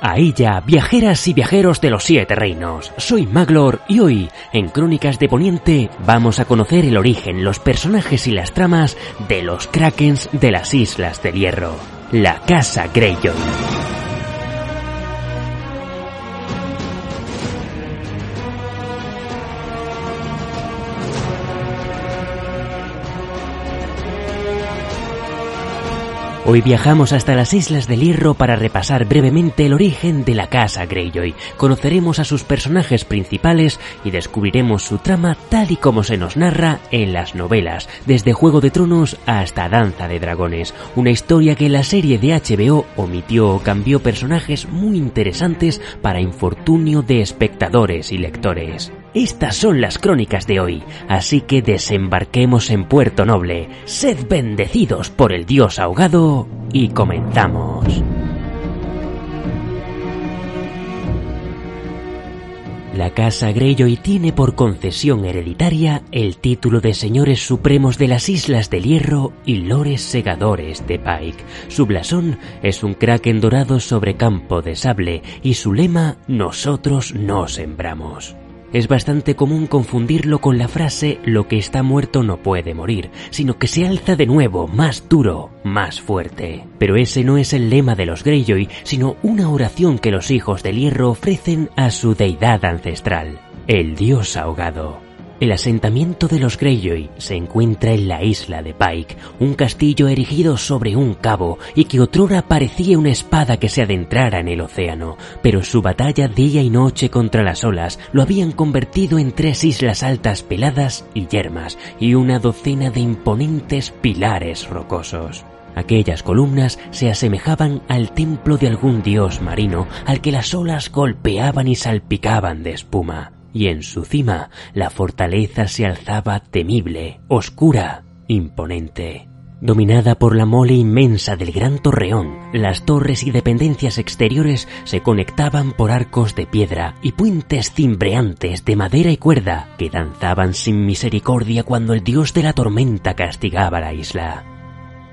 Ahí ya, viajeras y viajeros de los siete reinos. Soy Maglor y hoy, en Crónicas de Poniente, vamos a conocer el origen, los personajes y las tramas de los Krakens de las Islas del Hierro. La Casa Greyjoy. Hoy viajamos hasta las Islas del Hierro para repasar brevemente el origen de la casa Greyjoy. Conoceremos a sus personajes principales y descubriremos su trama tal y como se nos narra en las novelas, desde Juego de Tronos hasta Danza de Dragones. Una historia que la serie de HBO omitió o cambió personajes muy interesantes para infortunio de espectadores y lectores. Estas son las crónicas de hoy, así que desembarquemos en Puerto Noble, sed bendecidos por el dios ahogado y comenzamos. La Casa Greyjoy tiene por concesión hereditaria el título de Señores Supremos de las Islas del Hierro y Lores Segadores de Pike. Su blasón es un kraken dorado sobre campo de sable y su lema Nosotros no sembramos. Es bastante común confundirlo con la frase lo que está muerto no puede morir, sino que se alza de nuevo, más duro, más fuerte. Pero ese no es el lema de los Greyjoy, sino una oración que los hijos del hierro ofrecen a su deidad ancestral, el dios ahogado. El asentamiento de los Greyjoy se encuentra en la isla de Pike, un castillo erigido sobre un cabo y que otrora parecía una espada que se adentrara en el océano, pero su batalla día y noche contra las olas lo habían convertido en tres islas altas peladas y yermas y una docena de imponentes pilares rocosos. Aquellas columnas se asemejaban al templo de algún dios marino al que las olas golpeaban y salpicaban de espuma y en su cima la fortaleza se alzaba temible, oscura, imponente. Dominada por la mole inmensa del gran torreón, las torres y dependencias exteriores se conectaban por arcos de piedra y puentes cimbreantes de madera y cuerda que danzaban sin misericordia cuando el dios de la tormenta castigaba la isla.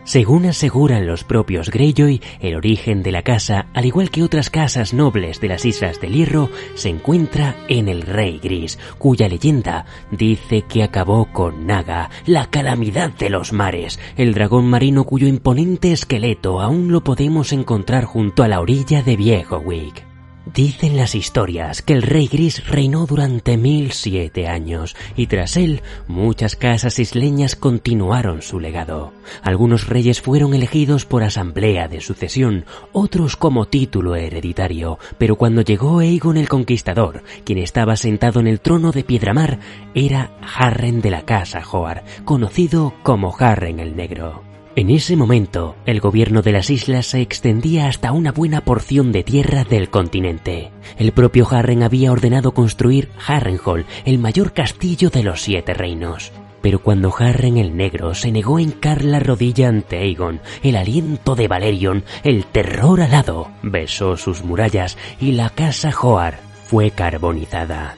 Según aseguran los propios Greyjoy, el origen de la casa, al igual que otras casas nobles de las Islas del Hierro, se encuentra en el Rey Gris, cuya leyenda dice que acabó con Naga, la calamidad de los mares, el dragón marino cuyo imponente esqueleto aún lo podemos encontrar junto a la orilla de Viejo Wick. Dicen las historias que el rey gris reinó durante mil siete años y tras él muchas casas isleñas continuaron su legado. Algunos reyes fueron elegidos por asamblea de sucesión, otros como título hereditario, pero cuando llegó Aegon el Conquistador, quien estaba sentado en el trono de Piedramar, era Harren de la Casa Joar, conocido como Harren el Negro. En ese momento, el gobierno de las islas se extendía hasta una buena porción de tierra del continente. El propio Harren había ordenado construir Harrenhal, el mayor castillo de los siete reinos. Pero cuando Harren el Negro se negó a hincar la rodilla ante Aegon, el aliento de Valerion, el terror alado, besó sus murallas y la casa Joar fue carbonizada.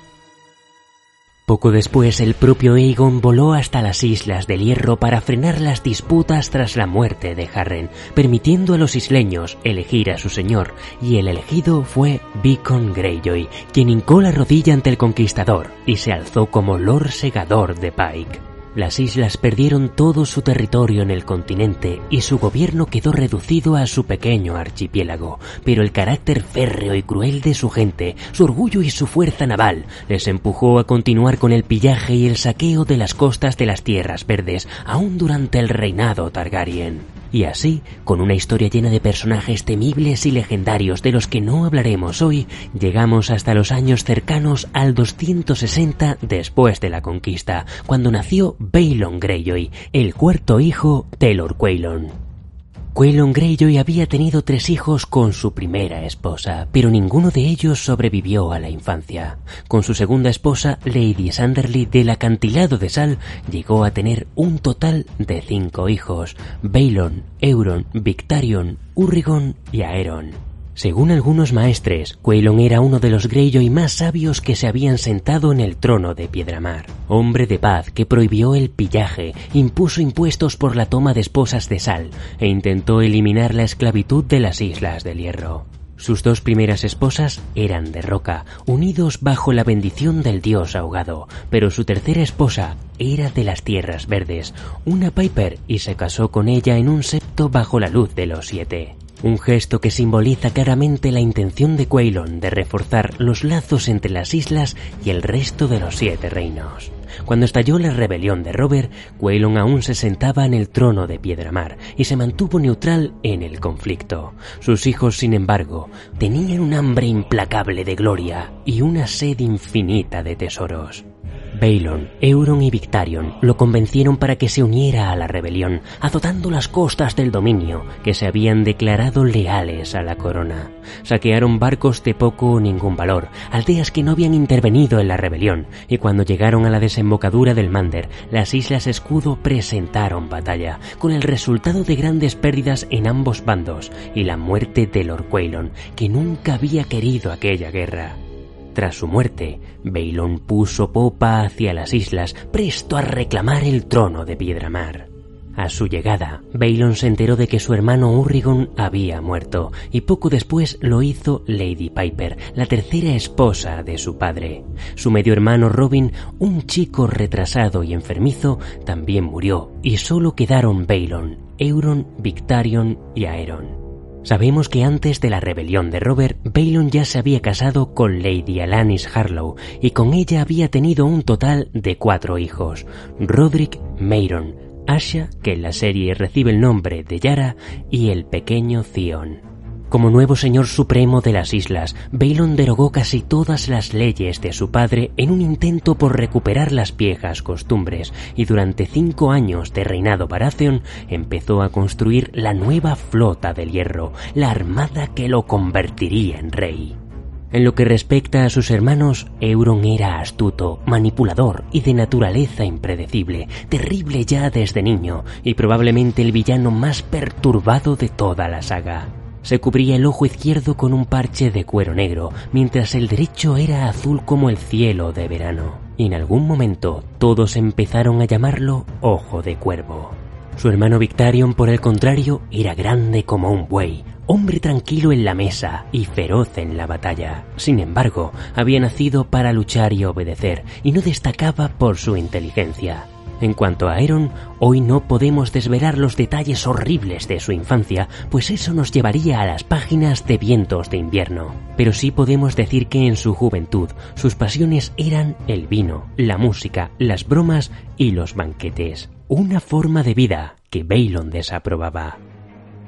Poco después el propio Aegon voló hasta las Islas del Hierro para frenar las disputas tras la muerte de Harren, permitiendo a los isleños elegir a su señor, y el elegido fue Beacon Greyjoy, quien hincó la rodilla ante el conquistador y se alzó como Lord Segador de Pike. Las islas perdieron todo su territorio en el continente y su gobierno quedó reducido a su pequeño archipiélago, pero el carácter férreo y cruel de su gente, su orgullo y su fuerza naval les empujó a continuar con el pillaje y el saqueo de las costas de las tierras verdes, aún durante el reinado Targaryen. Y así, con una historia llena de personajes temibles y legendarios de los que no hablaremos hoy, llegamos hasta los años cercanos al 260 después de la conquista, cuando nació Balon Greyjoy, el cuarto hijo de Lord Quaylon. Quaylon Greyjoy había tenido tres hijos con su primera esposa, pero ninguno de ellos sobrevivió a la infancia. Con su segunda esposa, Lady Sanderly del acantilado de Sal, llegó a tener un total de cinco hijos, Baelon, Euron, Victarion, Urrigon y Aeron. Según algunos maestres, Quaylon era uno de los Greyjoy más sabios que se habían sentado en el trono de Piedramar. Hombre de paz que prohibió el pillaje, impuso impuestos por la toma de esposas de sal e intentó eliminar la esclavitud de las Islas del Hierro. Sus dos primeras esposas eran de roca, unidos bajo la bendición del dios ahogado, pero su tercera esposa era de las tierras verdes, una Piper, y se casó con ella en un septo bajo la luz de los siete. Un gesto que simboliza claramente la intención de Quaylon de reforzar los lazos entre las islas y el resto de los siete reinos. Cuando estalló la rebelión de Robert, Quaylon aún se sentaba en el trono de Piedramar y se mantuvo neutral en el conflicto. Sus hijos, sin embargo, tenían un hambre implacable de gloria y una sed infinita de tesoros. Baelon, Euron y Victarion lo convencieron para que se uniera a la rebelión, azotando las costas del dominio, que se habían declarado leales a la corona. Saquearon barcos de poco o ningún valor, aldeas que no habían intervenido en la rebelión, y cuando llegaron a la desembocadura del Mander, las Islas Escudo presentaron batalla, con el resultado de grandes pérdidas en ambos bandos y la muerte de Lord Quaylon, que nunca había querido aquella guerra. Tras su muerte, Baelon puso popa hacia las islas, presto a reclamar el trono de Piedramar. A su llegada, Baelon se enteró de que su hermano Urrigon había muerto, y poco después lo hizo Lady Piper, la tercera esposa de su padre. Su medio hermano Robin, un chico retrasado y enfermizo, también murió, y solo quedaron Baelon, Euron, Victarion y Aeron. Sabemos que antes de la rebelión de Robert, Balon ya se había casado con Lady Alanis Harlow y con ella había tenido un total de cuatro hijos, Roderick Mayron, Asha, que en la serie recibe el nombre de Yara, y el pequeño Theon. Como nuevo señor supremo de las islas, Balon derogó casi todas las leyes de su padre en un intento por recuperar las viejas costumbres y durante cinco años de reinado Baratheon empezó a construir la nueva flota del hierro, la armada que lo convertiría en rey. En lo que respecta a sus hermanos, Euron era astuto, manipulador y de naturaleza impredecible, terrible ya desde niño y probablemente el villano más perturbado de toda la saga. Se cubría el ojo izquierdo con un parche de cuero negro, mientras el derecho era azul como el cielo de verano. Y en algún momento todos empezaron a llamarlo Ojo de Cuervo. Su hermano Victarion, por el contrario, era grande como un buey, hombre tranquilo en la mesa y feroz en la batalla. Sin embargo, había nacido para luchar y obedecer, y no destacaba por su inteligencia. En cuanto a Aeron, hoy no podemos desvelar los detalles horribles de su infancia, pues eso nos llevaría a las páginas de Vientos de invierno. Pero sí podemos decir que en su juventud sus pasiones eran el vino, la música, las bromas y los banquetes. Una forma de vida que Baylon desaprobaba.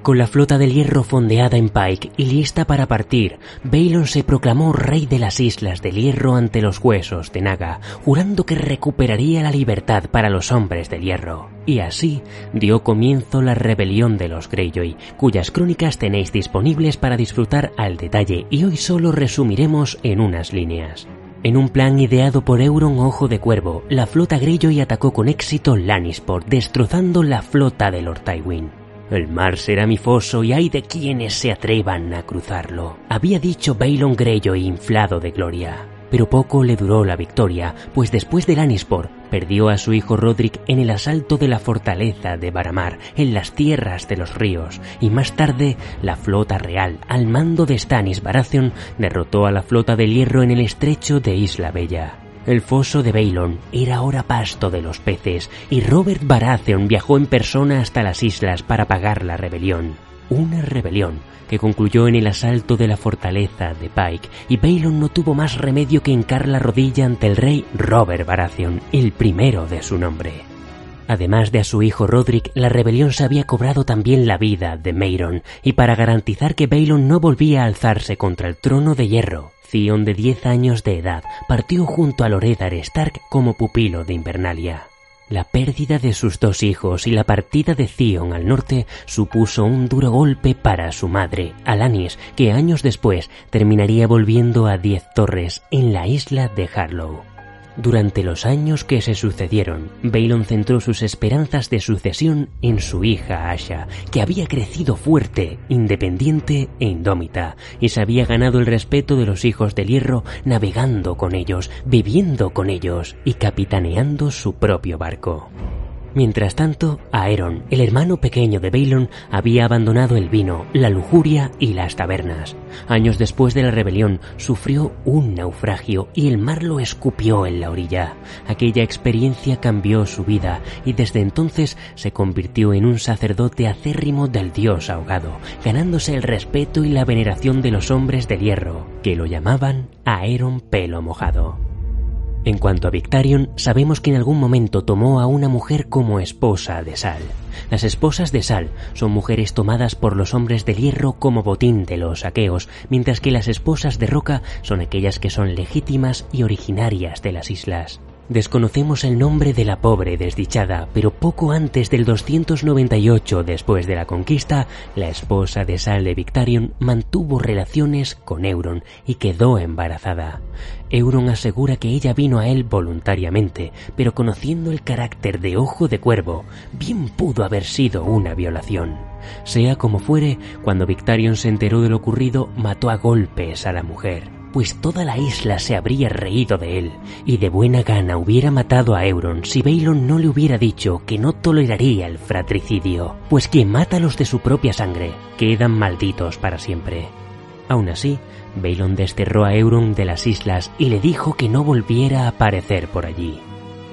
Con la flota del hierro fondeada en Pike y lista para partir, Balon se proclamó rey de las Islas del Hierro ante los huesos de Naga, jurando que recuperaría la libertad para los hombres del hierro. Y así dio comienzo la rebelión de los Greyjoy, cuyas crónicas tenéis disponibles para disfrutar al detalle y hoy solo resumiremos en unas líneas. En un plan ideado por Euron Ojo de Cuervo, la flota Greyjoy atacó con éxito Lannisport, destrozando la flota de Lord Tywin. El mar será mi foso y hay de quienes se atrevan a cruzarlo, había dicho Balon Greyjoy inflado de gloria. Pero poco le duró la victoria, pues después de Lannisport perdió a su hijo Roderick en el asalto de la fortaleza de Baramar, en las tierras de los ríos, y más tarde la flota real, al mando de Stannis Baratheon, derrotó a la flota del hierro en el estrecho de Isla Bella. El foso de Baylon era ahora pasto de los peces y Robert Baratheon viajó en persona hasta las islas para pagar la rebelión. Una rebelión que concluyó en el asalto de la fortaleza de Pike y Baylon no tuvo más remedio que hincar la rodilla ante el rey Robert Baratheon, el primero de su nombre. Además de a su hijo Roderick, la rebelión se había cobrado también la vida de Mayron, y para garantizar que Baylon no volvía a alzarse contra el trono de hierro, Theon de 10 años de edad partió junto a Loredar Stark como pupilo de Invernalia. La pérdida de sus dos hijos y la partida de Theon al norte supuso un duro golpe para su madre, Alanis, que años después terminaría volviendo a Diez Torres en la isla de Harlow. Durante los años que se sucedieron, Balon centró sus esperanzas de sucesión en su hija Asha, que había crecido fuerte, independiente e indómita, y se había ganado el respeto de los hijos del hierro navegando con ellos, viviendo con ellos y capitaneando su propio barco. Mientras tanto, Aeron, el hermano pequeño de Balon, había abandonado el vino, la lujuria y las tabernas. Años después de la rebelión, sufrió un naufragio y el mar lo escupió en la orilla. Aquella experiencia cambió su vida y desde entonces se convirtió en un sacerdote acérrimo del dios ahogado, ganándose el respeto y la veneración de los hombres del hierro, que lo llamaban Aeron Pelo Mojado. En cuanto a Victarion, sabemos que en algún momento tomó a una mujer como esposa de Sal. Las esposas de Sal son mujeres tomadas por los hombres del hierro como botín de los aqueos, mientras que las esposas de Roca son aquellas que son legítimas y originarias de las islas. Desconocemos el nombre de la pobre desdichada, pero poco antes del 298 después de la conquista, la esposa de Sal de Victarion mantuvo relaciones con Euron y quedó embarazada. Euron asegura que ella vino a él voluntariamente, pero conociendo el carácter de ojo de cuervo, bien pudo haber sido una violación. Sea como fuere, cuando Victarion se enteró de lo ocurrido, mató a golpes a la mujer pues toda la isla se habría reído de él, y de buena gana hubiera matado a Euron si Balon no le hubiera dicho que no toleraría el fratricidio, pues quien mata a los de su propia sangre quedan malditos para siempre. Aún así, Balon desterró a Euron de las islas y le dijo que no volviera a aparecer por allí.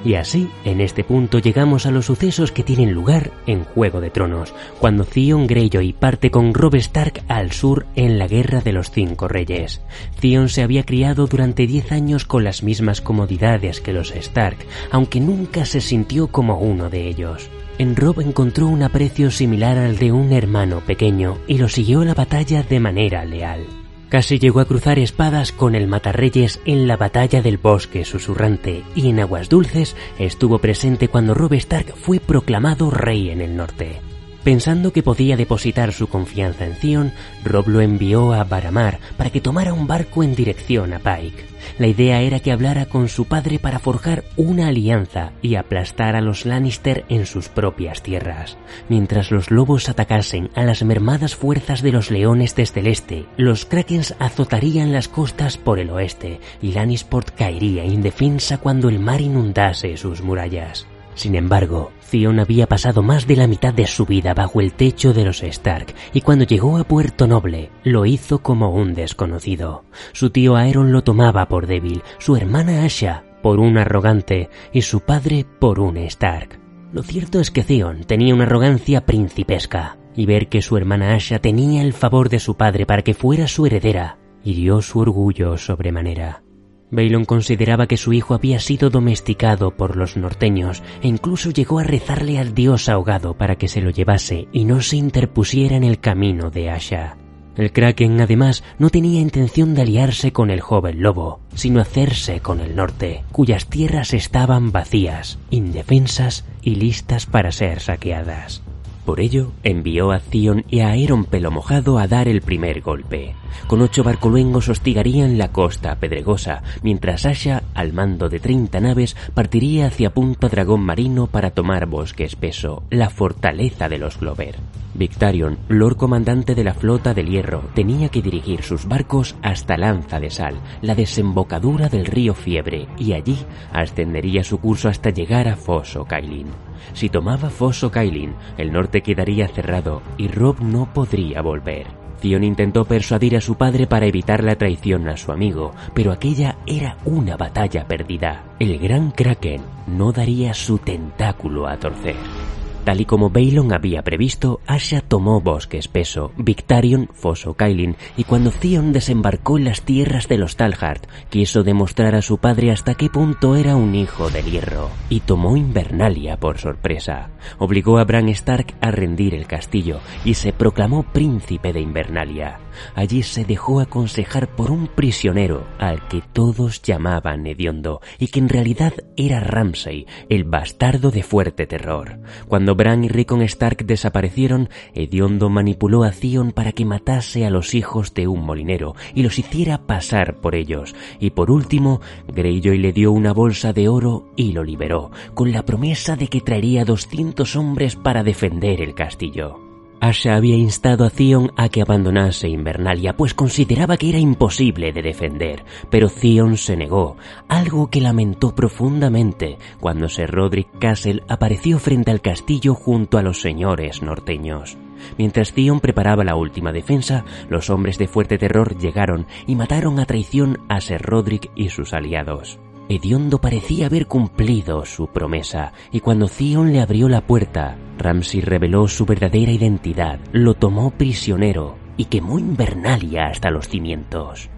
Y así, en este punto llegamos a los sucesos que tienen lugar en Juego de Tronos, cuando Theon Greyjoy parte con Robb Stark al sur en la Guerra de los Cinco Reyes. Theon se había criado durante diez años con las mismas comodidades que los Stark, aunque nunca se sintió como uno de ellos. En Robb encontró un aprecio similar al de un hermano pequeño y lo siguió a la batalla de manera leal. Casi llegó a cruzar espadas con el Matarreyes en la batalla del bosque susurrante y en Aguas Dulces estuvo presente cuando Robb Stark fue proclamado rey en el norte. Pensando que podía depositar su confianza en Theon, Rob lo envió a Baramar para que tomara un barco en dirección a Pike. La idea era que hablara con su padre para forjar una alianza y aplastar a los Lannister en sus propias tierras. Mientras los lobos atacasen a las mermadas fuerzas de los leones desde el este, los Krakens azotarían las costas por el oeste y Lannisport caería indefensa cuando el mar inundase sus murallas. Sin embargo, Theon había pasado más de la mitad de su vida bajo el techo de los Stark y cuando llegó a Puerto Noble lo hizo como un desconocido. Su tío Aeron lo tomaba por débil, su hermana Asha por un arrogante y su padre por un Stark. Lo cierto es que Theon tenía una arrogancia principesca y ver que su hermana Asha tenía el favor de su padre para que fuera su heredera hirió su orgullo sobremanera. Balon consideraba que su hijo había sido domesticado por los norteños e incluso llegó a rezarle al dios ahogado para que se lo llevase y no se interpusiera en el camino de Asha. El Kraken además no tenía intención de aliarse con el joven lobo, sino hacerse con el norte, cuyas tierras estaban vacías, indefensas y listas para ser saqueadas. Por ello, envió a Zion y a Aeron Pelo Mojado a dar el primer golpe. Con ocho barcoluengos hostigarían la costa pedregosa, mientras Asha, al mando de 30 naves, partiría hacia Punta Dragón Marino para tomar Bosque Espeso, la fortaleza de los Glover. Victarion, Lord Comandante de la Flota del Hierro, tenía que dirigir sus barcos hasta Lanza de Sal, la desembocadura del río Fiebre, y allí ascendería su curso hasta llegar a Foso Kailin. Si tomaba Foso Kailin, el norte quedaría cerrado y Rob no podría volver. Theon intentó persuadir a su padre para evitar la traición a su amigo, pero aquella era una batalla perdida. El gran Kraken no daría su tentáculo a torcer. Tal y como Balon había previsto, Asha tomó Bosque Espeso, Victarion, Foso Kailin, y cuando Theon desembarcó en las tierras de los Talhart, quiso demostrar a su padre hasta qué punto era un hijo del hierro, y tomó Invernalia por sorpresa. Obligó a Bran Stark a rendir el castillo, y se proclamó príncipe de Invernalia. Allí se dejó aconsejar por un prisionero al que todos llamaban Hediondo y que en realidad era Ramsay, el bastardo de fuerte terror. Cuando Bran y Rickon Stark desaparecieron, Hediondo manipuló a Theon para que matase a los hijos de un molinero y los hiciera pasar por ellos. Y por último, Greyjoy le dio una bolsa de oro y lo liberó, con la promesa de que traería 200 hombres para defender el castillo. Asha había instado a Theon a que abandonase Invernalia, pues consideraba que era imposible de defender, pero Theon se negó, algo que lamentó profundamente cuando Sir Roderick Castle apareció frente al castillo junto a los señores norteños. Mientras Theon preparaba la última defensa, los hombres de fuerte terror llegaron y mataron a traición a Sir Roderick y sus aliados. Hediondo parecía haber cumplido su promesa, y cuando Theon le abrió la puerta, Ramsay reveló su verdadera identidad, lo tomó prisionero y quemó Invernalia hasta los cimientos.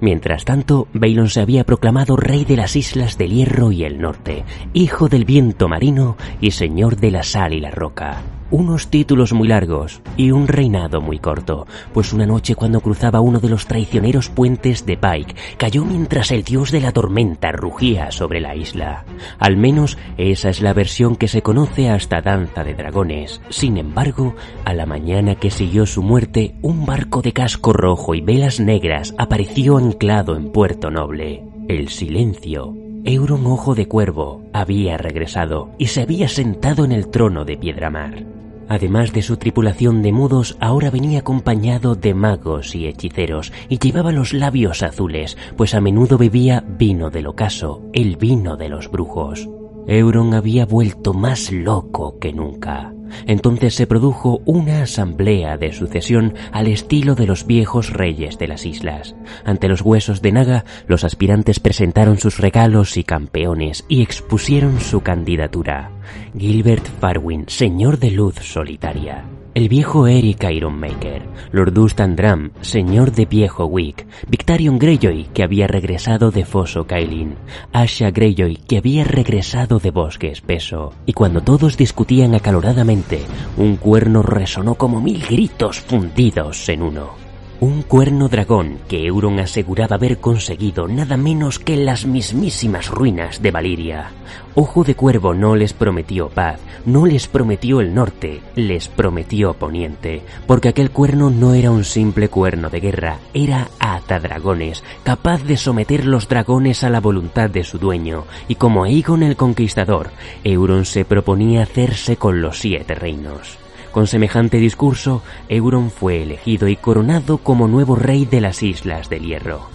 Mientras tanto, Baelon se había proclamado rey de las Islas del Hierro y el Norte, hijo del viento marino y señor de la sal y la roca unos títulos muy largos y un reinado muy corto, pues una noche cuando cruzaba uno de los traicioneros puentes de Pike, cayó mientras el dios de la tormenta rugía sobre la isla. Al menos esa es la versión que se conoce hasta Danza de Dragones. Sin embargo, a la mañana que siguió su muerte, un barco de casco rojo y velas negras apareció anclado en Puerto Noble. El silencio Euron Ojo de Cuervo había regresado y se había sentado en el trono de Piedramar. Además de su tripulación de mudos, ahora venía acompañado de magos y hechiceros y llevaba los labios azules, pues a menudo bebía vino del ocaso, el vino de los brujos. Euron había vuelto más loco que nunca. Entonces se produjo una asamblea de sucesión al estilo de los viejos reyes de las islas. Ante los huesos de Naga, los aspirantes presentaron sus regalos y campeones y expusieron su candidatura. Gilbert Farwin, señor de luz solitaria el viejo Eric Ironmaker, Lord Dustandram, señor de Viejo Wick, Victarion Greyjoy, que había regresado de Foso Kailin, Asha Greyjoy, que había regresado de Bosque Espeso, y cuando todos discutían acaloradamente, un cuerno resonó como mil gritos fundidos en uno. Un cuerno dragón que Euron aseguraba haber conseguido nada menos que las mismísimas ruinas de Valiria. Ojo de Cuervo no les prometió paz, no les prometió el norte, les prometió poniente, porque aquel cuerno no era un simple cuerno de guerra, era dragones, capaz de someter los dragones a la voluntad de su dueño, y como Aegon el Conquistador, Euron se proponía hacerse con los siete reinos. Con semejante discurso, Euron fue elegido y coronado como nuevo rey de las Islas del Hierro.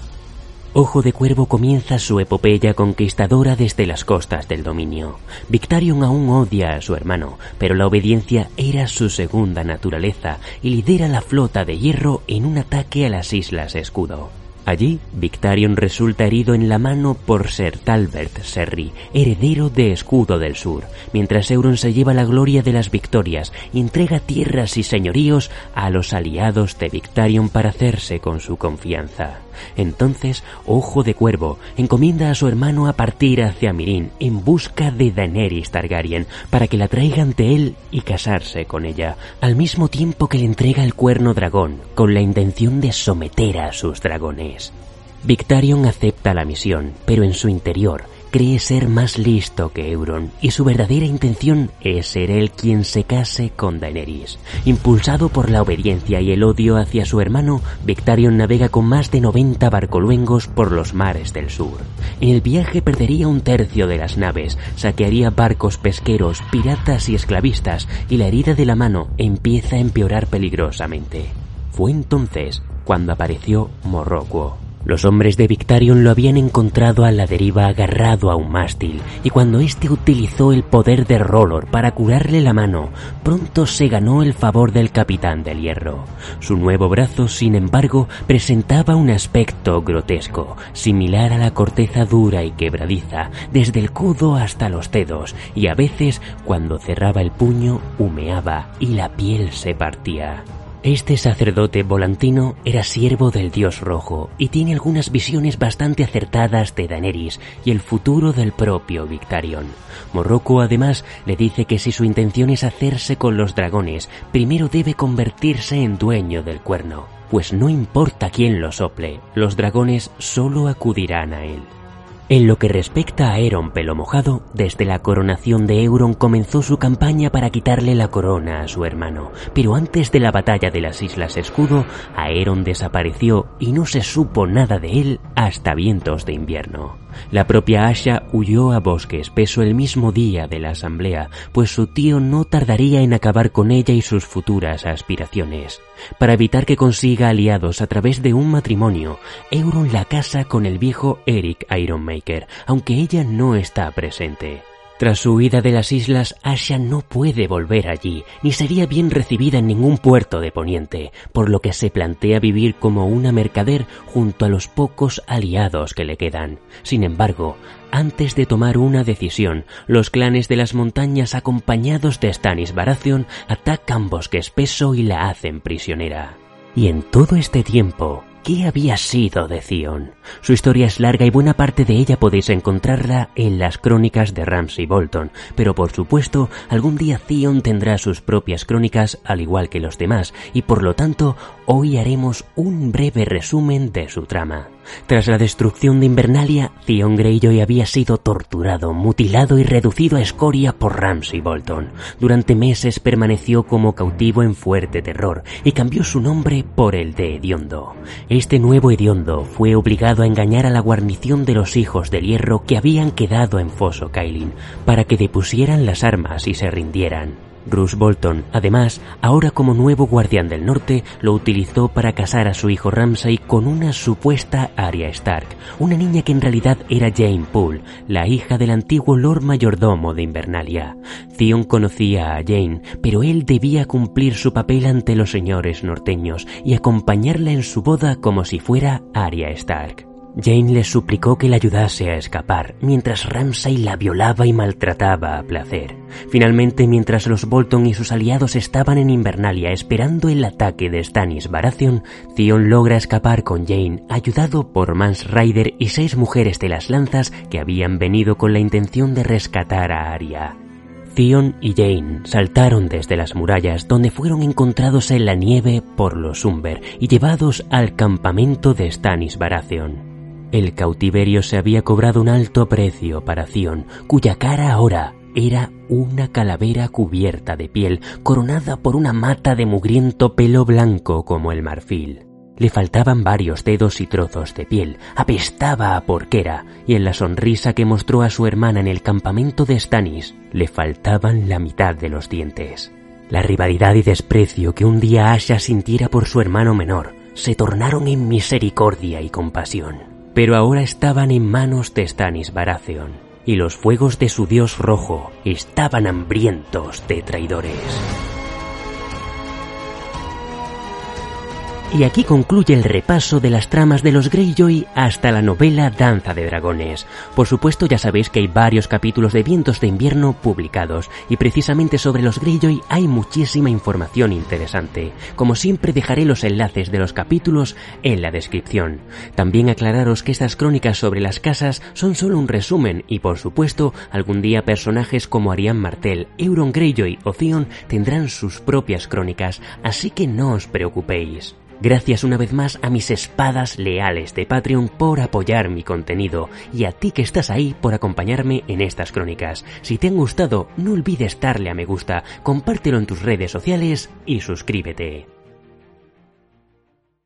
Ojo de Cuervo comienza su epopeya conquistadora desde las costas del dominio. Victarion aún odia a su hermano, pero la obediencia era su segunda naturaleza y lidera la flota de hierro en un ataque a las Islas Escudo. Allí, Victarion resulta herido en la mano por Ser Talbert Serry, heredero de Escudo del Sur, mientras Euron se lleva la gloria de las victorias y entrega tierras y señoríos a los aliados de Victarion para hacerse con su confianza. Entonces, Ojo de Cuervo encomienda a su hermano a partir hacia Mirin en busca de Daenerys Targaryen para que la traiga ante él y casarse con ella, al mismo tiempo que le entrega el cuerno dragón con la intención de someter a sus dragones. Victarion acepta la misión, pero en su interior cree ser más listo que Euron y su verdadera intención es ser él quien se case con Daenerys. Impulsado por la obediencia y el odio hacia su hermano, Victarion navega con más de 90 barcoluengos por los mares del sur. En el viaje perdería un tercio de las naves, saquearía barcos pesqueros, piratas y esclavistas, y la herida de la mano empieza a empeorar peligrosamente. Fue entonces cuando apareció Morrocuo los hombres de Victarion lo habían encontrado a la deriva agarrado a un mástil, y cuando éste utilizó el poder de Rollor para curarle la mano, pronto se ganó el favor del capitán del hierro. Su nuevo brazo, sin embargo, presentaba un aspecto grotesco, similar a la corteza dura y quebradiza, desde el codo hasta los dedos, y a veces, cuando cerraba el puño, humeaba y la piel se partía. Este sacerdote volantino era siervo del dios rojo y tiene algunas visiones bastante acertadas de Daenerys y el futuro del propio Victarion. Morroco además le dice que si su intención es hacerse con los dragones, primero debe convertirse en dueño del cuerno, pues no importa quién lo sople, los dragones solo acudirán a él. En lo que respecta a Aeron Pelo Mojado, desde la coronación de Euron comenzó su campaña para quitarle la corona a su hermano, pero antes de la batalla de las Islas Escudo, Aeron desapareció y no se supo nada de él hasta vientos de invierno. La propia Asha huyó a Bosque Espeso el mismo día de la asamblea, pues su tío no tardaría en acabar con ella y sus futuras aspiraciones. Para evitar que consiga aliados a través de un matrimonio, Euron la casa con el viejo Eric Ironmaker, aunque ella no está presente. Tras su huida de las islas, Asha no puede volver allí, ni sería bien recibida en ningún puerto de Poniente, por lo que se plantea vivir como una mercader junto a los pocos aliados que le quedan. Sin embargo, antes de tomar una decisión, los clanes de las montañas acompañados de Stannis Baratheon atacan Bosque Espeso y la hacen prisionera. Y en todo este tiempo, ¿Qué había sido de Theon? Su historia es larga y buena parte de ella podéis encontrarla en las crónicas de Ramsay Bolton, pero por supuesto algún día Theon tendrá sus propias crónicas al igual que los demás y por lo tanto hoy haremos un breve resumen de su trama. Tras la destrucción de Invernalia, Theon Greyjoy había sido torturado, mutilado y reducido a escoria por Ramsay Bolton. Durante meses permaneció como cautivo en fuerte terror y cambió su nombre por el de Hediondo. Este nuevo hediondo fue obligado a engañar a la guarnición de los hijos del hierro que habían quedado en Foso Kailin para que depusieran las armas y se rindieran. Bruce Bolton, además, ahora como nuevo guardián del norte, lo utilizó para casar a su hijo Ramsay con una supuesta Arya Stark, una niña que en realidad era Jane Poole, la hija del antiguo Lord Mayordomo de Invernalia. Theon conocía a Jane, pero él debía cumplir su papel ante los señores norteños y acompañarla en su boda como si fuera Arya Stark. Jane le suplicó que le ayudase a escapar, mientras Ramsay la violaba y maltrataba a placer. Finalmente, mientras los Bolton y sus aliados estaban en Invernalia esperando el ataque de Stannis Baratheon, Theon logra escapar con Jane, ayudado por Mans Rider y seis mujeres de las lanzas que habían venido con la intención de rescatar a Arya. Theon y Jane saltaron desde las murallas donde fueron encontrados en la nieve por los Umber y llevados al campamento de Stannis Baratheon. El cautiverio se había cobrado un alto precio para Zion, cuya cara ahora era una calavera cubierta de piel, coronada por una mata de mugriento pelo blanco como el marfil. Le faltaban varios dedos y trozos de piel, apestaba a porquera, y en la sonrisa que mostró a su hermana en el campamento de Stannis, le faltaban la mitad de los dientes. La rivalidad y desprecio que un día Asha sintiera por su hermano menor se tornaron en misericordia y compasión pero ahora estaban en manos de Stannis Baratheon, y los fuegos de su dios rojo estaban hambrientos de traidores. Y aquí concluye el repaso de las tramas de los Greyjoy hasta la novela Danza de Dragones. Por supuesto ya sabéis que hay varios capítulos de Vientos de Invierno publicados y precisamente sobre los Greyjoy hay muchísima información interesante. Como siempre dejaré los enlaces de los capítulos en la descripción. También aclararos que estas crónicas sobre las casas son solo un resumen y por supuesto algún día personajes como Ariane Martel, Euron Greyjoy o Theon tendrán sus propias crónicas, así que no os preocupéis. Gracias una vez más a mis espadas leales de Patreon por apoyar mi contenido y a ti que estás ahí por acompañarme en estas crónicas. Si te han gustado, no olvides darle a me gusta, compártelo en tus redes sociales y suscríbete.